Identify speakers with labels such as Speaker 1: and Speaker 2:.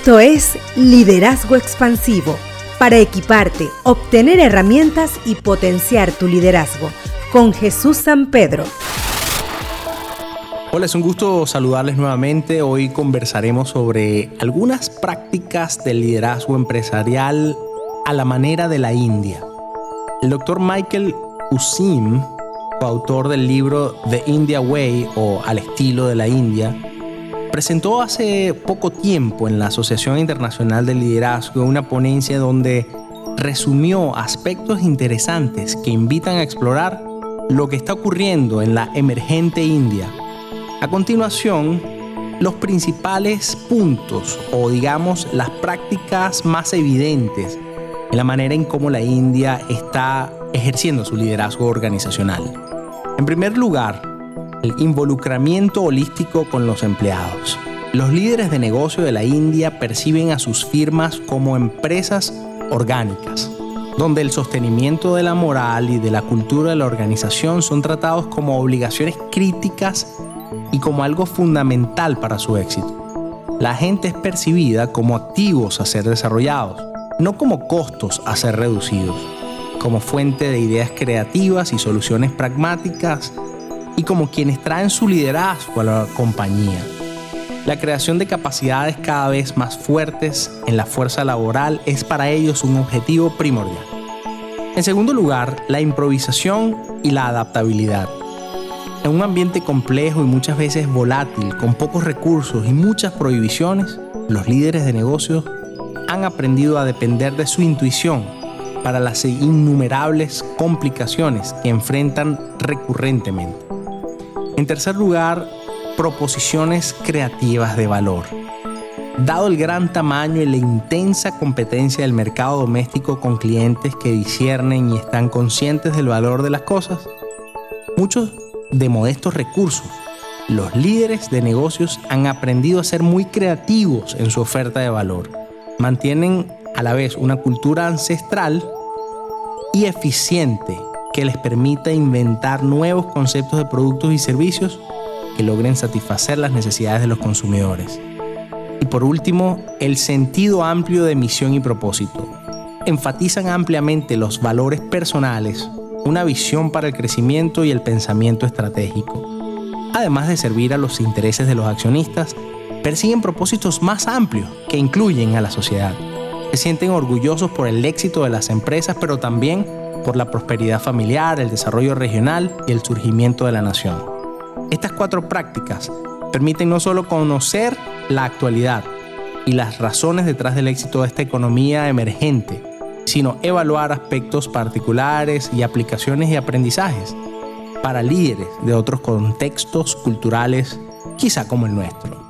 Speaker 1: Esto es Liderazgo Expansivo, para equiparte, obtener herramientas y potenciar tu liderazgo, con Jesús San Pedro.
Speaker 2: Hola, es un gusto saludarles nuevamente. Hoy conversaremos sobre algunas prácticas del liderazgo empresarial a la manera de la India. El doctor Michael Usim, coautor del libro The India Way o Al estilo de la India, presentó hace poco tiempo en la Asociación Internacional de Liderazgo una ponencia donde resumió aspectos interesantes que invitan a explorar lo que está ocurriendo en la emergente India. A continuación, los principales puntos o digamos las prácticas más evidentes en la manera en cómo la India está ejerciendo su liderazgo organizacional. En primer lugar, el involucramiento holístico con los empleados. Los líderes de negocio de la India perciben a sus firmas como empresas orgánicas, donde el sostenimiento de la moral y de la cultura de la organización son tratados como obligaciones críticas y como algo fundamental para su éxito. La gente es percibida como activos a ser desarrollados, no como costos a ser reducidos, como fuente de ideas creativas y soluciones pragmáticas y como quienes traen su liderazgo a la compañía. La creación de capacidades cada vez más fuertes en la fuerza laboral es para ellos un objetivo primordial. En segundo lugar, la improvisación y la adaptabilidad. En un ambiente complejo y muchas veces volátil, con pocos recursos y muchas prohibiciones, los líderes de negocios han aprendido a depender de su intuición para las innumerables complicaciones que enfrentan recurrentemente. En tercer lugar, proposiciones creativas de valor. Dado el gran tamaño y la intensa competencia del mercado doméstico con clientes que disciernen y están conscientes del valor de las cosas, muchos de modestos recursos, los líderes de negocios han aprendido a ser muy creativos en su oferta de valor. Mantienen a la vez una cultura ancestral y eficiente que les permita inventar nuevos conceptos de productos y servicios que logren satisfacer las necesidades de los consumidores. Y por último, el sentido amplio de misión y propósito. Enfatizan ampliamente los valores personales, una visión para el crecimiento y el pensamiento estratégico. Además de servir a los intereses de los accionistas, persiguen propósitos más amplios que incluyen a la sociedad. Se sienten orgullosos por el éxito de las empresas, pero también por la prosperidad familiar, el desarrollo regional y el surgimiento de la nación. Estas cuatro prácticas permiten no solo conocer la actualidad y las razones detrás del éxito de esta economía emergente, sino evaluar aspectos particulares y aplicaciones y aprendizajes para líderes de otros contextos culturales, quizá como el nuestro.